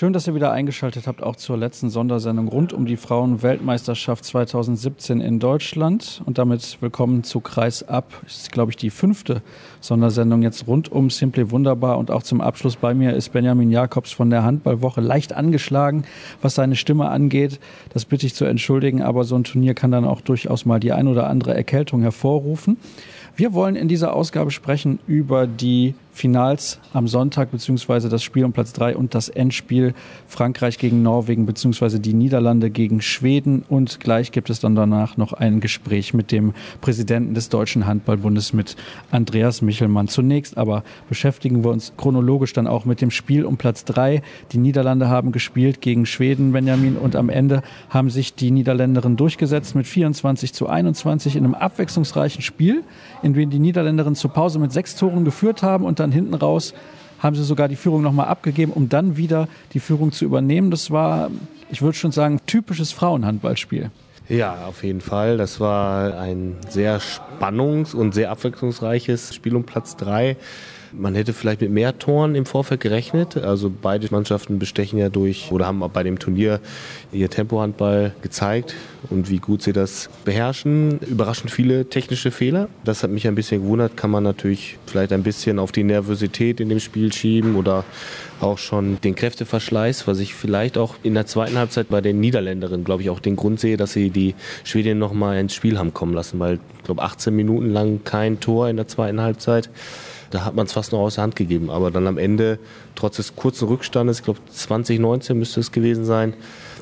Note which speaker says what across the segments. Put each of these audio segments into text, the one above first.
Speaker 1: Schön, dass ihr wieder eingeschaltet habt, auch zur letzten Sondersendung rund um die Frauenweltmeisterschaft 2017 in Deutschland. Und damit willkommen zu Kreis Ab. Das ist, glaube ich, die fünfte Sondersendung jetzt rund um Simply Wunderbar. Und auch zum Abschluss bei mir ist Benjamin Jakobs von der Handballwoche leicht angeschlagen, was seine Stimme angeht. Das bitte ich zu entschuldigen, aber so ein Turnier kann dann auch durchaus mal die ein oder andere Erkältung hervorrufen. Wir wollen in dieser Ausgabe sprechen über die Finals am Sonntag beziehungsweise das Spiel um Platz drei und das Endspiel Frankreich gegen Norwegen beziehungsweise die Niederlande gegen Schweden und gleich gibt es dann danach noch ein Gespräch mit dem Präsidenten des Deutschen Handballbundes mit Andreas Michelmann. Zunächst aber beschäftigen wir uns chronologisch dann auch mit dem Spiel um Platz drei. Die Niederlande haben gespielt gegen Schweden, Benjamin, und am Ende haben sich die Niederländerinnen durchgesetzt mit 24 zu 21 in einem abwechslungsreichen Spiel, in dem die Niederländerinnen zur Pause mit sechs Toren geführt haben und dann hinten raus haben sie sogar die Führung nochmal abgegeben, um dann wieder die Führung zu übernehmen. Das war, ich würde schon sagen, typisches Frauenhandballspiel.
Speaker 2: Ja, auf jeden Fall. Das war ein sehr spannungs- und sehr abwechslungsreiches Spiel um Platz drei. Man hätte vielleicht mit mehr Toren im Vorfeld gerechnet. Also beide Mannschaften bestechen ja durch oder haben bei dem Turnier ihr Tempohandball gezeigt und wie gut sie das beherrschen. Überraschend viele technische Fehler. Das hat mich ein bisschen gewundert. Kann man natürlich vielleicht ein bisschen auf die Nervosität in dem Spiel schieben oder auch schon den Kräfteverschleiß, was ich vielleicht auch in der zweiten Halbzeit bei den Niederländerinnen, glaube ich, auch den Grund sehe, dass sie die Schweden noch mal ins Spiel haben kommen lassen, weil ich glaube 18 Minuten lang kein Tor in der zweiten Halbzeit da hat man es fast noch aus der Hand gegeben. Aber dann am Ende, trotz des kurzen Rückstandes, ich glaube 2019 müsste es gewesen sein,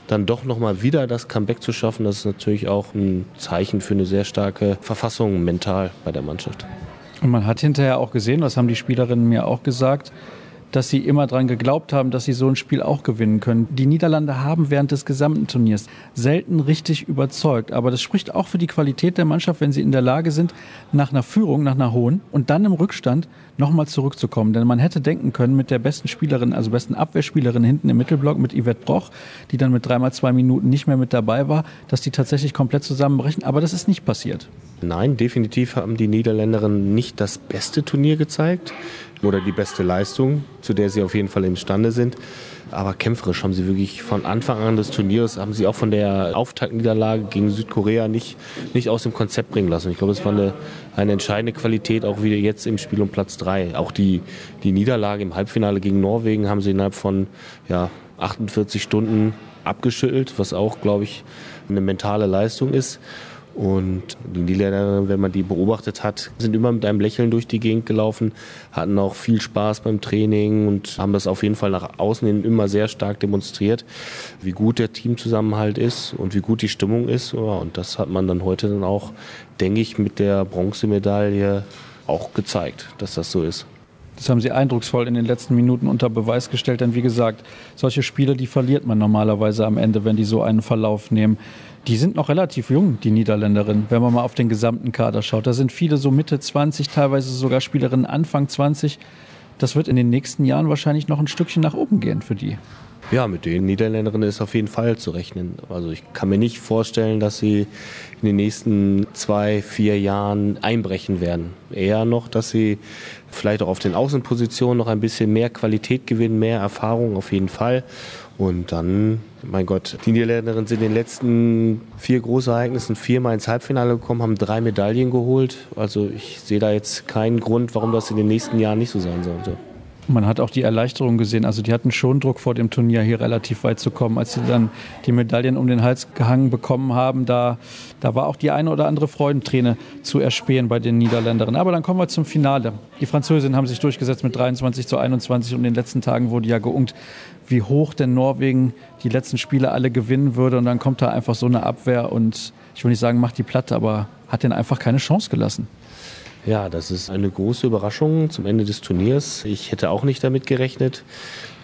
Speaker 2: dann doch nochmal wieder das Comeback zu schaffen, das ist natürlich auch ein Zeichen für eine sehr starke Verfassung mental bei der Mannschaft.
Speaker 1: Und man hat hinterher auch gesehen, das haben die Spielerinnen mir auch gesagt, dass sie immer daran geglaubt haben, dass sie so ein Spiel auch gewinnen können. Die Niederlande haben während des gesamten Turniers selten richtig überzeugt. Aber das spricht auch für die Qualität der Mannschaft, wenn sie in der Lage sind, nach einer Führung, nach einer hohen und dann im Rückstand nochmal zurückzukommen. Denn man hätte denken können, mit der besten Spielerin, also besten Abwehrspielerin hinten im Mittelblock, mit Yvette Broch, die dann mit dreimal zwei Minuten nicht mehr mit dabei war, dass die tatsächlich komplett zusammenbrechen. Aber das ist nicht passiert.
Speaker 2: Nein, definitiv haben die Niederländerinnen nicht das beste Turnier gezeigt oder die beste Leistung, zu der sie auf jeden Fall imstande sind. Aber kämpferisch haben sie wirklich von Anfang an des Turniers, haben sie auch von der Auftaktniederlage gegen Südkorea nicht, nicht aus dem Konzept bringen lassen. Ich glaube, es war eine, eine entscheidende Qualität, auch wieder jetzt im Spiel um Platz drei. Auch die, die Niederlage im Halbfinale gegen Norwegen haben sie innerhalb von ja, 48 Stunden abgeschüttelt, was auch, glaube ich, eine mentale Leistung ist. Und die Niederländer, wenn man die beobachtet hat, sind immer mit einem Lächeln durch die Gegend gelaufen, hatten auch viel Spaß beim Training und haben das auf jeden Fall nach außen hin immer sehr stark demonstriert, wie gut der Teamzusammenhalt ist und wie gut die Stimmung ist. Und das hat man dann heute dann auch, denke ich, mit der Bronzemedaille auch gezeigt, dass das so ist.
Speaker 1: Das haben sie eindrucksvoll in den letzten Minuten unter Beweis gestellt. Denn wie gesagt, solche Spiele, die verliert man normalerweise am Ende, wenn die so einen Verlauf nehmen. Die sind noch relativ jung, die Niederländerinnen, wenn man mal auf den gesamten Kader schaut. Da sind viele so Mitte 20, teilweise sogar Spielerinnen Anfang 20. Das wird in den nächsten Jahren wahrscheinlich noch ein Stückchen nach oben gehen für die.
Speaker 2: Ja, mit den Niederländerinnen ist auf jeden Fall zu rechnen. Also ich kann mir nicht vorstellen, dass sie in den nächsten zwei, vier Jahren einbrechen werden. Eher noch, dass sie vielleicht auch auf den Außenpositionen noch ein bisschen mehr Qualität gewinnen, mehr Erfahrung auf jeden Fall. Und dann, mein Gott, die Niederländerinnen sind in den letzten vier Großereignissen viermal ins Halbfinale gekommen, haben drei Medaillen geholt. Also ich sehe da jetzt keinen Grund, warum das in den nächsten Jahren nicht so sein sollte.
Speaker 1: Man hat auch die Erleichterung gesehen. Also die hatten schon Druck vor dem Turnier hier relativ weit zu kommen. Als sie dann die Medaillen um den Hals gehangen bekommen haben, da, da war auch die eine oder andere Freudenträne zu erspähen bei den Niederländerinnen. Aber dann kommen wir zum Finale. Die Französinnen haben sich durchgesetzt mit 23 zu 21 und in den letzten Tagen wurde ja geungt, wie hoch denn Norwegen die letzten Spiele alle gewinnen würde. Und dann kommt da einfach so eine Abwehr und ich will nicht sagen, macht die platt, aber hat den einfach keine Chance gelassen.
Speaker 2: Ja, das ist eine große Überraschung zum Ende des Turniers. Ich hätte auch nicht damit gerechnet.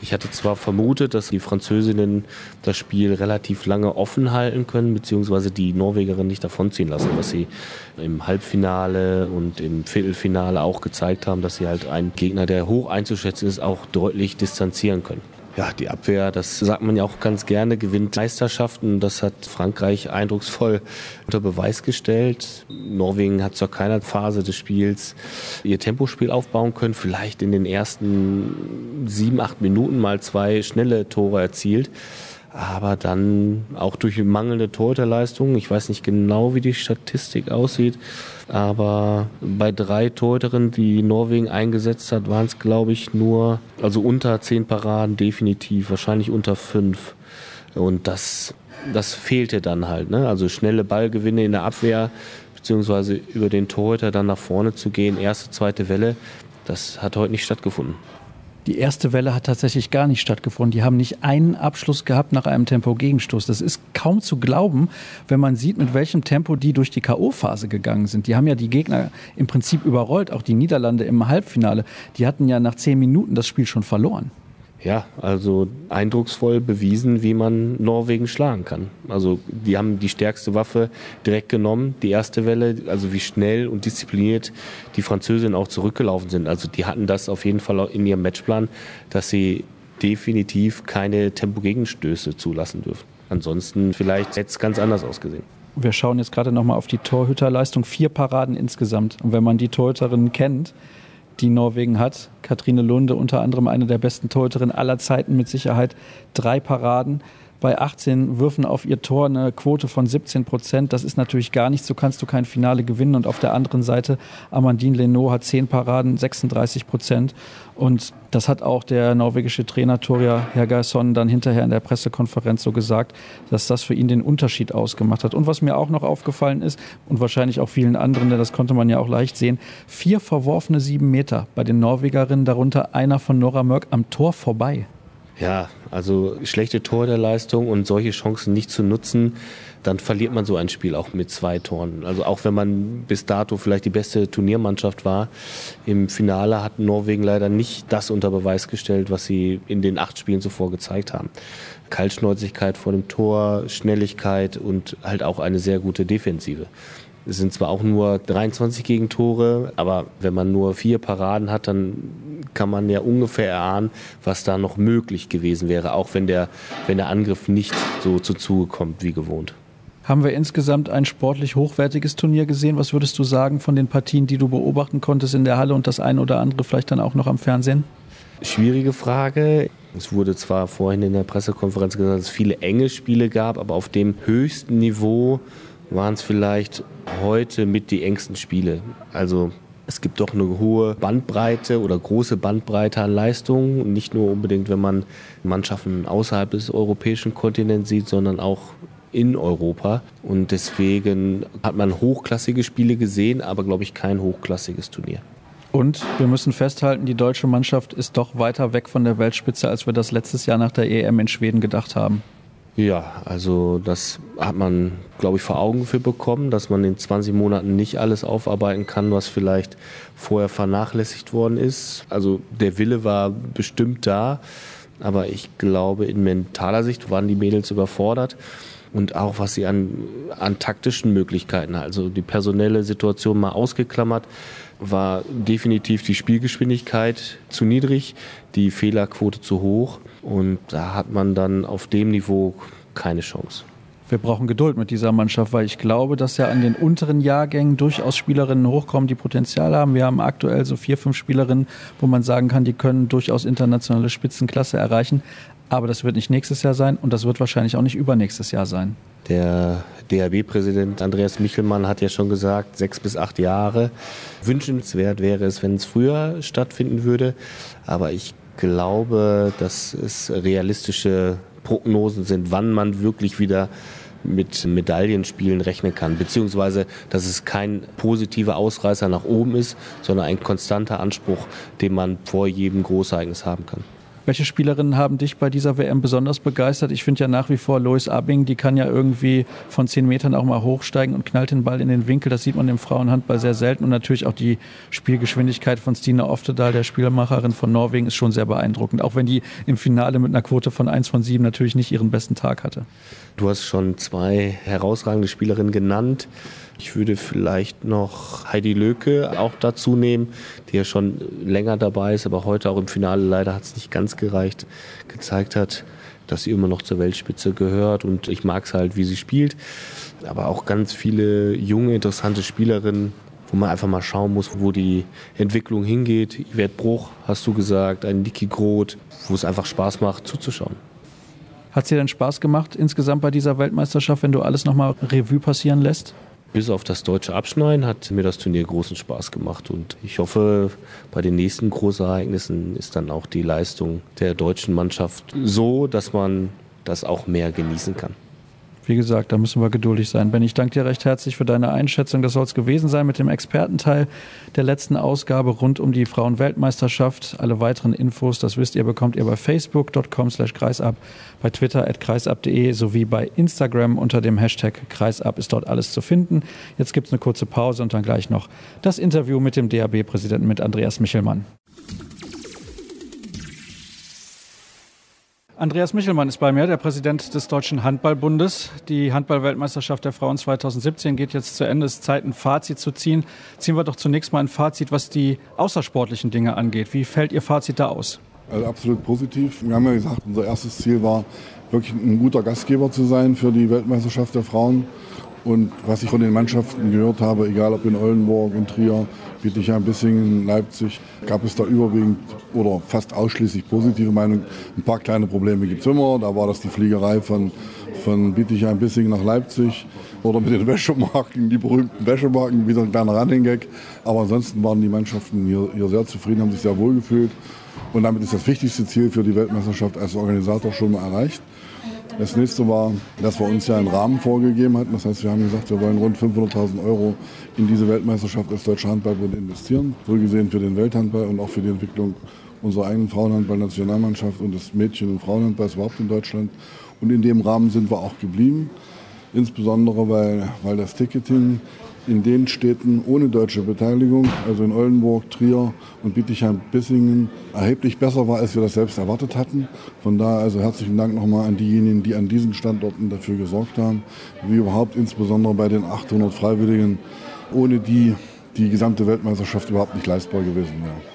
Speaker 2: Ich hatte zwar vermutet, dass die Französinnen das Spiel relativ lange offen halten können, beziehungsweise die Norwegerinnen nicht davonziehen lassen, was sie im Halbfinale und im Viertelfinale auch gezeigt haben, dass sie halt einen Gegner, der hoch einzuschätzen ist, auch deutlich distanzieren können. Ja, die Abwehr, das sagt man ja auch ganz gerne, gewinnt Meisterschaften. Das hat Frankreich eindrucksvoll unter Beweis gestellt. Norwegen hat zu keiner Phase des Spiels ihr Tempospiel aufbauen können. Vielleicht in den ersten sieben, acht Minuten mal zwei schnelle Tore erzielt aber dann auch durch mangelnde Torhüterleistung, ich weiß nicht genau, wie die Statistik aussieht, aber bei drei Torhüterinnen, die Norwegen eingesetzt hat, waren es, glaube ich, nur, also unter zehn Paraden definitiv, wahrscheinlich unter fünf. Und das, das fehlte dann halt. Ne? Also schnelle Ballgewinne in der Abwehr, beziehungsweise über den Torhüter dann nach vorne zu gehen, erste, zweite Welle, das hat heute nicht stattgefunden.
Speaker 1: Die erste Welle hat tatsächlich gar nicht stattgefunden. Die haben nicht einen Abschluss gehabt nach einem Tempo-Gegenstoß. Das ist kaum zu glauben, wenn man sieht, mit welchem Tempo die durch die K.O.-Phase gegangen sind. Die haben ja die Gegner im Prinzip überrollt, auch die Niederlande im Halbfinale. Die hatten ja nach zehn Minuten das Spiel schon verloren
Speaker 2: ja, also eindrucksvoll bewiesen, wie man Norwegen schlagen kann. Also die haben die stärkste Waffe direkt genommen, die erste Welle, also wie schnell und diszipliniert die Französinnen auch zurückgelaufen sind. Also die hatten das auf jeden Fall in ihrem Matchplan, dass sie definitiv keine Tempogegenstöße zulassen dürfen. Ansonsten vielleicht hätte es ganz anders ausgesehen.
Speaker 1: Wir schauen jetzt gerade nochmal auf die Torhüterleistung. Vier Paraden insgesamt. Und wenn man die Torhüterinnen kennt, die Norwegen hat. Katrine Lunde, unter anderem eine der besten Torhüterinnen aller Zeiten, mit Sicherheit drei Paraden bei 18 Würfen auf ihr Tor eine Quote von 17 Prozent. Das ist natürlich gar nichts. So kannst du kein Finale gewinnen. Und auf der anderen Seite, Amandine Leno hat 10 Paraden, 36 Prozent. Und das hat auch der norwegische Trainer Toria Hergason dann hinterher in der Pressekonferenz so gesagt, dass das für ihn den Unterschied ausgemacht hat. Und was mir auch noch aufgefallen ist und wahrscheinlich auch vielen anderen, denn das konnte man ja auch leicht sehen, vier verworfene sieben Meter bei den Norwegerinnen, darunter einer von Nora Mörk am Tor vorbei.
Speaker 2: Ja, also schlechte Torhüterleistung und solche Chancen nicht zu nutzen, dann verliert man so ein Spiel auch mit zwei Toren. Also auch wenn man bis dato vielleicht die beste Turniermannschaft war, im Finale hat Norwegen leider nicht das unter Beweis gestellt, was sie in den acht Spielen zuvor gezeigt haben. Kaltschnäuzigkeit vor dem Tor, Schnelligkeit und halt auch eine sehr gute Defensive. Es sind zwar auch nur 23 Gegentore, aber wenn man nur vier Paraden hat, dann kann man ja ungefähr erahnen, was da noch möglich gewesen wäre, auch wenn der, wenn der Angriff nicht so zu Zuge kommt wie gewohnt.
Speaker 1: Haben wir insgesamt ein sportlich hochwertiges Turnier gesehen? Was würdest du sagen von den Partien, die du beobachten konntest in der Halle und das eine oder andere vielleicht dann auch noch am Fernsehen?
Speaker 2: Schwierige Frage. Es wurde zwar vorhin in der Pressekonferenz gesagt, dass es viele enge Spiele gab, aber auf dem höchsten Niveau waren es vielleicht heute mit die engsten Spiele. Also es gibt doch eine hohe Bandbreite oder große Bandbreite an Leistungen. Nicht nur unbedingt, wenn man Mannschaften außerhalb des europäischen Kontinents sieht, sondern auch in Europa. Und deswegen hat man hochklassige Spiele gesehen, aber glaube ich kein hochklassiges Turnier.
Speaker 1: Und wir müssen festhalten, die deutsche Mannschaft ist doch weiter weg von der Weltspitze, als wir das letztes Jahr nach der EM in Schweden gedacht haben.
Speaker 2: Ja, also das hat man, glaube ich, vor Augen für bekommen, dass man in 20 Monaten nicht alles aufarbeiten kann, was vielleicht vorher vernachlässigt worden ist. Also der Wille war bestimmt da, aber ich glaube, in mentaler Sicht waren die Mädels überfordert und auch was sie an, an taktischen Möglichkeiten, also die personelle Situation mal ausgeklammert, war definitiv die Spielgeschwindigkeit zu niedrig, die Fehlerquote zu hoch. Und da hat man dann auf dem Niveau keine Chance.
Speaker 1: Wir brauchen Geduld mit dieser Mannschaft, weil ich glaube, dass ja an den unteren Jahrgängen durchaus Spielerinnen hochkommen, die Potenzial haben. Wir haben aktuell so vier, fünf Spielerinnen, wo man sagen kann, die können durchaus internationale Spitzenklasse erreichen. Aber das wird nicht nächstes Jahr sein und das wird wahrscheinlich auch nicht übernächstes Jahr sein.
Speaker 2: Der DHB-Präsident Andreas Michelmann hat ja schon gesagt, sechs bis acht Jahre. Wünschenswert wäre es, wenn es früher stattfinden würde. Aber ich glaube, dass es realistische Prognosen sind, wann man wirklich wieder mit Medaillenspielen rechnen kann, beziehungsweise dass es kein positiver Ausreißer nach oben ist, sondern ein konstanter Anspruch, den man vor jedem Großereignis haben kann.
Speaker 1: Welche Spielerinnen haben dich bei dieser WM besonders begeistert? Ich finde ja nach wie vor Lois Abing, die kann ja irgendwie von zehn Metern auch mal hochsteigen und knallt den Ball in den Winkel. Das sieht man im Frauenhandball sehr selten. Und natürlich auch die Spielgeschwindigkeit von Stina Oftedal, der Spielmacherin von Norwegen, ist schon sehr beeindruckend. Auch wenn die im Finale mit einer Quote von 1 von 7 natürlich nicht ihren besten Tag hatte.
Speaker 2: Du hast schon zwei herausragende Spielerinnen genannt. Ich würde vielleicht noch Heidi Löke auch dazu nehmen, die ja schon länger dabei ist, aber heute auch im Finale leider hat es nicht ganz gereicht, gezeigt hat, dass sie immer noch zur Weltspitze gehört und ich mag es halt, wie sie spielt. Aber auch ganz viele junge, interessante Spielerinnen, wo man einfach mal schauen muss, wo die Entwicklung hingeht. Yvette Bruch, hast du gesagt, ein Niki Groth, wo es einfach Spaß macht zuzuschauen.
Speaker 1: Hat es dir denn Spaß gemacht insgesamt bei dieser Weltmeisterschaft, wenn du alles nochmal Revue passieren lässt?
Speaker 2: Bis auf das deutsche Abschneiden hat mir das Turnier großen Spaß gemacht und ich hoffe, bei den nächsten Großereignissen ist dann auch die Leistung der deutschen Mannschaft so, dass man das auch mehr genießen kann.
Speaker 1: Wie gesagt, da müssen wir geduldig sein. Ben, ich danke dir recht herzlich für deine Einschätzung. Das soll es gewesen sein mit dem Expertenteil der letzten Ausgabe rund um die Frauenweltmeisterschaft. Alle weiteren Infos, das wisst ihr, bekommt ihr bei facebook.com slash kreisab, bei twitter at kreisab.de sowie bei Instagram unter dem Hashtag kreisab ist dort alles zu finden. Jetzt gibt es eine kurze Pause und dann gleich noch das Interview mit dem DAB-Präsidenten mit Andreas Michelmann. Andreas Michelmann ist bei mir, der Präsident des Deutschen Handballbundes. Die Handballweltmeisterschaft der Frauen 2017 geht jetzt zu Ende. Es ist Zeit, ein Fazit zu ziehen. Ziehen wir doch zunächst mal ein Fazit, was die außersportlichen Dinge angeht. Wie fällt Ihr Fazit da aus?
Speaker 3: Also absolut positiv. Wir haben ja gesagt, unser erstes Ziel war, wirklich ein guter Gastgeber zu sein für die Weltmeisterschaft der Frauen. Und was ich von den Mannschaften gehört habe, egal ob in Oldenburg, in Trier, Bietigheim-Bissingen, Leipzig, gab es da überwiegend oder fast ausschließlich positive Meinungen. Ein paar kleine Probleme gibt es immer. Da war das die Fliegerei von, von Bietigheim-Bissingen nach Leipzig oder mit den Wäschemarken, die berühmten Wäschemarken, wieder ein kleiner Running-Gag. Aber ansonsten waren die Mannschaften hier, hier sehr zufrieden, haben sich sehr wohl gefühlt. Und damit ist das wichtigste Ziel für die Weltmeisterschaft als Organisator schon mal erreicht. Das nächste war, dass wir uns ja einen Rahmen vorgegeben hatten. Das heißt, wir haben gesagt, wir wollen rund 500.000 Euro in diese Weltmeisterschaft als Deutscher Handballbund investieren. So gesehen für den Welthandball und auch für die Entwicklung unserer eigenen Frauenhandball-Nationalmannschaft und des Mädchen- und Frauenhandballs überhaupt in Deutschland. Und in dem Rahmen sind wir auch geblieben. Insbesondere, weil, weil das Ticketing in den Städten ohne deutsche Beteiligung, also in Oldenburg, Trier und Bietigheim-Bissingen, erheblich besser war, als wir das selbst erwartet hatten. Von daher also herzlichen Dank nochmal an diejenigen, die an diesen Standorten dafür gesorgt haben, wie überhaupt insbesondere bei den 800 Freiwilligen, ohne die die gesamte Weltmeisterschaft überhaupt nicht leistbar gewesen wäre.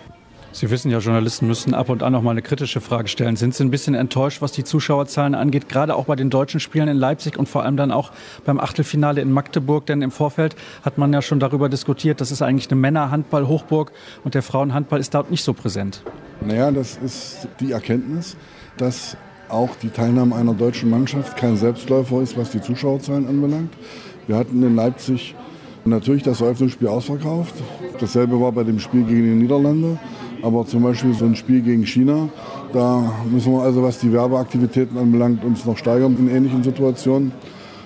Speaker 1: Sie wissen ja, Journalisten müssen ab und an noch mal eine kritische Frage stellen. Sind Sie ein bisschen enttäuscht, was die Zuschauerzahlen angeht, gerade auch bei den deutschen Spielen in Leipzig und vor allem dann auch beim Achtelfinale in Magdeburg? Denn im Vorfeld hat man ja schon darüber diskutiert, das ist eigentlich eine Männerhandball-Hochburg und der Frauenhandball ist dort nicht so präsent.
Speaker 3: Naja, das ist die Erkenntnis, dass auch die Teilnahme einer deutschen Mannschaft kein Selbstläufer ist, was die Zuschauerzahlen anbelangt. Wir hatten in Leipzig natürlich das Eröffnungsspiel ausverkauft. Dasselbe war bei dem Spiel gegen die Niederlande. Aber zum Beispiel so ein Spiel gegen China, da müssen wir also, was die Werbeaktivitäten anbelangt, uns noch steigern in ähnlichen Situationen.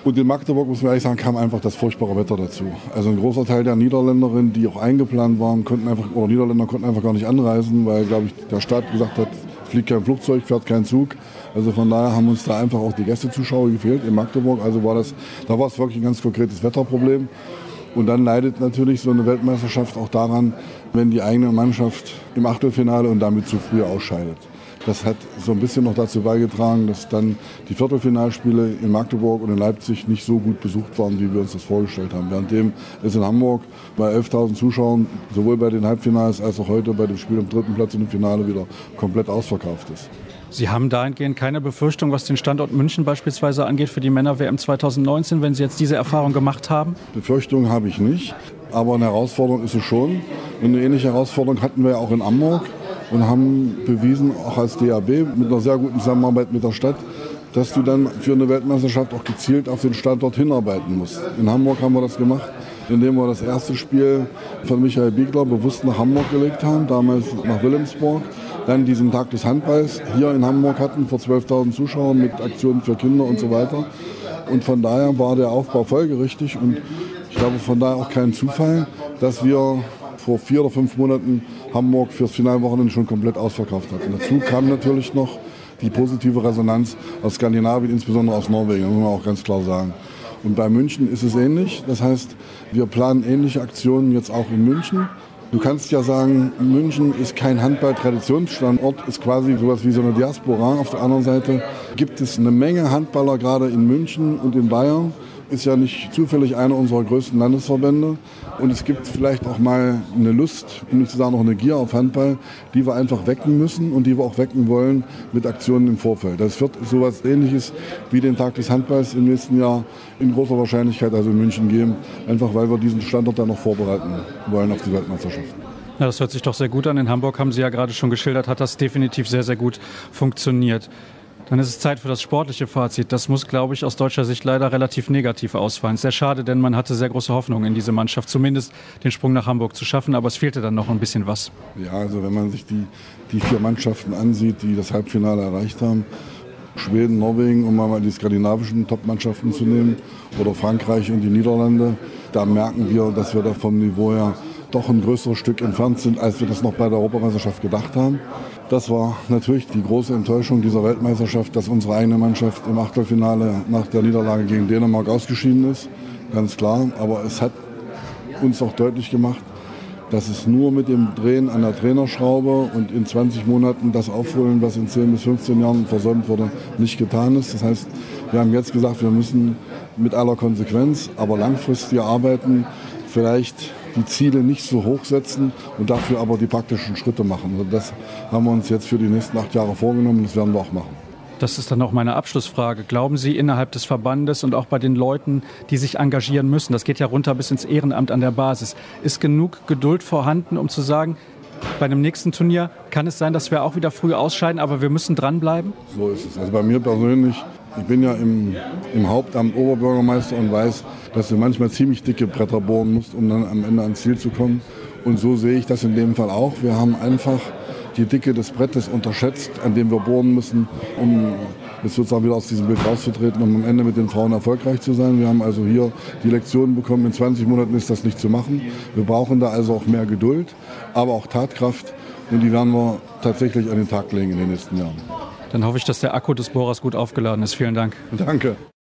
Speaker 3: Und in Magdeburg, muss man ehrlich sagen, kam einfach das furchtbare Wetter dazu. Also ein großer Teil der Niederländerinnen, die auch eingeplant waren, konnten einfach, oder Niederländer konnten einfach gar nicht anreisen, weil, glaube ich, der Staat gesagt hat, fliegt kein Flugzeug, fährt kein Zug. Also von daher haben uns da einfach auch die Gästezuschauer gefehlt in Magdeburg. Also war das, da war es wirklich ein ganz konkretes Wetterproblem. Und dann leidet natürlich so eine Weltmeisterschaft auch daran, wenn die eigene Mannschaft im Achtelfinale und damit zu früh ausscheidet. Das hat so ein bisschen noch dazu beigetragen, dass dann die Viertelfinalspiele in Magdeburg und in Leipzig nicht so gut besucht waren, wie wir uns das vorgestellt haben. Währenddem es in Hamburg bei 11.000 Zuschauern sowohl bei den Halbfinals als auch heute bei dem Spiel im dritten Platz und im Finale wieder komplett ausverkauft ist.
Speaker 1: Sie haben dahingehend keine Befürchtung, was den Standort München beispielsweise angeht für die Männer-WM 2019, wenn Sie jetzt diese Erfahrung gemacht haben?
Speaker 3: Befürchtung habe ich nicht, aber eine Herausforderung ist es schon. Und eine ähnliche Herausforderung hatten wir auch in Hamburg und haben bewiesen, auch als DAB mit einer sehr guten Zusammenarbeit mit der Stadt, dass du dann für eine Weltmeisterschaft auch gezielt auf den Standort hinarbeiten musst. In Hamburg haben wir das gemacht, indem wir das erste Spiel von Michael Biegler bewusst nach Hamburg gelegt haben, damals nach Wilhelmsburg dann diesen Tag des Handballs hier in Hamburg hatten vor 12.000 Zuschauern mit Aktionen für Kinder und so weiter. Und von daher war der Aufbau folgerichtig und ich glaube von daher auch kein Zufall, dass wir vor vier oder fünf Monaten Hamburg fürs Finalwochenende schon komplett ausverkauft hatten. Dazu kam natürlich noch die positive Resonanz aus Skandinavien, insbesondere aus Norwegen, muss man auch ganz klar sagen. Und bei München ist es ähnlich. Das heißt, wir planen ähnliche Aktionen jetzt auch in München. Du kannst ja sagen, München ist kein Handball-Traditionsstandort, ist quasi sowas wie so eine Diaspora. Auf der anderen Seite gibt es eine Menge Handballer gerade in München und in Bayern. Ist ja nicht zufällig einer unserer größten Landesverbände. Und es gibt vielleicht auch mal eine Lust, um nicht zu sagen noch eine Gier auf Handball, die wir einfach wecken müssen und die wir auch wecken wollen mit Aktionen im Vorfeld. Das wird sowas ähnliches wie den Tag des Handballs im nächsten Jahr in großer Wahrscheinlichkeit also in München geben. Einfach weil wir diesen Standort dann noch vorbereiten wollen auf die Weltmeisterschaft.
Speaker 1: Ja, das hört sich doch sehr gut an. In Hamburg haben Sie ja gerade schon geschildert, hat das definitiv sehr, sehr gut funktioniert. Dann ist es Zeit für das sportliche Fazit. Das muss, glaube ich, aus deutscher Sicht leider relativ negativ ausfallen. Sehr schade, denn man hatte sehr große Hoffnung in diese Mannschaft, zumindest den Sprung nach Hamburg zu schaffen, aber es fehlte dann noch ein bisschen was.
Speaker 3: Ja, also wenn man sich die, die vier Mannschaften ansieht, die das Halbfinale erreicht haben, Schweden, Norwegen, um mal die skandinavischen Top-Mannschaften zu nehmen, oder Frankreich und die Niederlande, da merken wir, dass wir da vom Niveau her doch ein größeres Stück entfernt sind, als wir das noch bei der Europameisterschaft gedacht haben. Das war natürlich die große Enttäuschung dieser Weltmeisterschaft, dass unsere eigene Mannschaft im Achtelfinale nach der Niederlage gegen Dänemark ausgeschieden ist. Ganz klar. Aber es hat uns auch deutlich gemacht, dass es nur mit dem Drehen an der Trainerschraube und in 20 Monaten das Aufholen, was in 10 bis 15 Jahren versäumt wurde, nicht getan ist. Das heißt, wir haben jetzt gesagt, wir müssen mit aller Konsequenz, aber langfristig arbeiten, vielleicht die Ziele nicht so hoch setzen und dafür aber die praktischen Schritte machen. Also das haben wir uns jetzt für die nächsten acht Jahre vorgenommen und das werden wir auch machen.
Speaker 1: Das ist dann auch meine Abschlussfrage. Glauben Sie innerhalb des Verbandes und auch bei den Leuten, die sich engagieren müssen, das geht ja runter bis ins Ehrenamt an der Basis, ist genug Geduld vorhanden, um zu sagen, bei dem nächsten Turnier kann es sein, dass wir auch wieder früh ausscheiden, aber wir müssen dranbleiben?
Speaker 3: So ist es. Also bei mir persönlich, ich bin ja im, im Hauptamt Oberbürgermeister und weiß, dass du manchmal ziemlich dicke Bretter bohren musst, um dann am Ende ans Ziel zu kommen. Und so sehe ich das in dem Fall auch. Wir haben einfach die Dicke des Brettes unterschätzt, an dem wir bohren müssen, um jetzt sozusagen wieder aus diesem Bild rauszutreten, um am Ende mit den Frauen erfolgreich zu sein. Wir haben also hier die Lektion bekommen, in 20 Monaten ist das nicht zu machen. Wir brauchen da also auch mehr Geduld, aber auch Tatkraft und die werden wir tatsächlich an den Tag legen in den nächsten Jahren.
Speaker 1: Dann hoffe ich, dass der Akku des Bohrers gut aufgeladen ist. Vielen Dank.
Speaker 3: Danke.